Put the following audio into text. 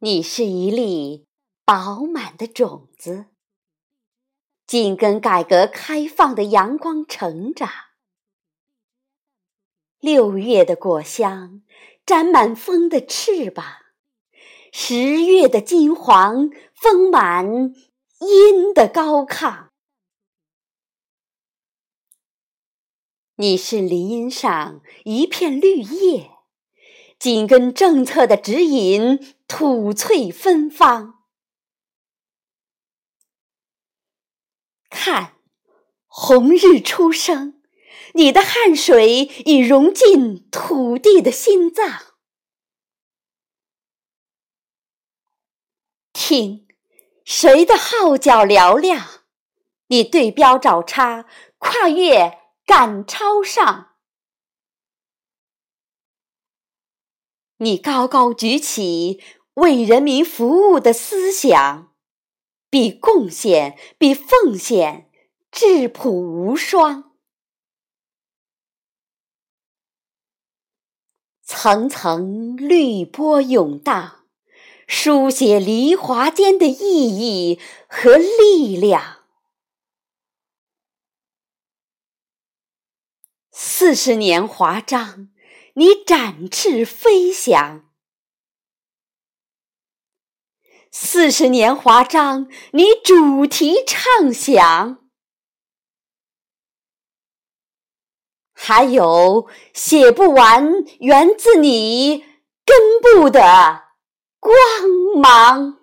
你是一粒饱满的种子，紧跟改革开放的阳光成长。六月的果香沾满风的翅膀，十月的金黄丰满阴的高亢。你是林荫上一片绿叶。紧跟政策的指引，吐翠芬芳。看，红日初升，你的汗水已融进土地的心脏。听，谁的号角嘹亮？你对标找差，跨越赶超上。你高高举起为人民服务的思想，比贡献，比奉献，质朴无双。层层绿波涌荡，书写梨花间的意义和力量。四十年华章。你展翅飞翔，四十年华章，你主题畅想，还有写不完源自你根部的光芒。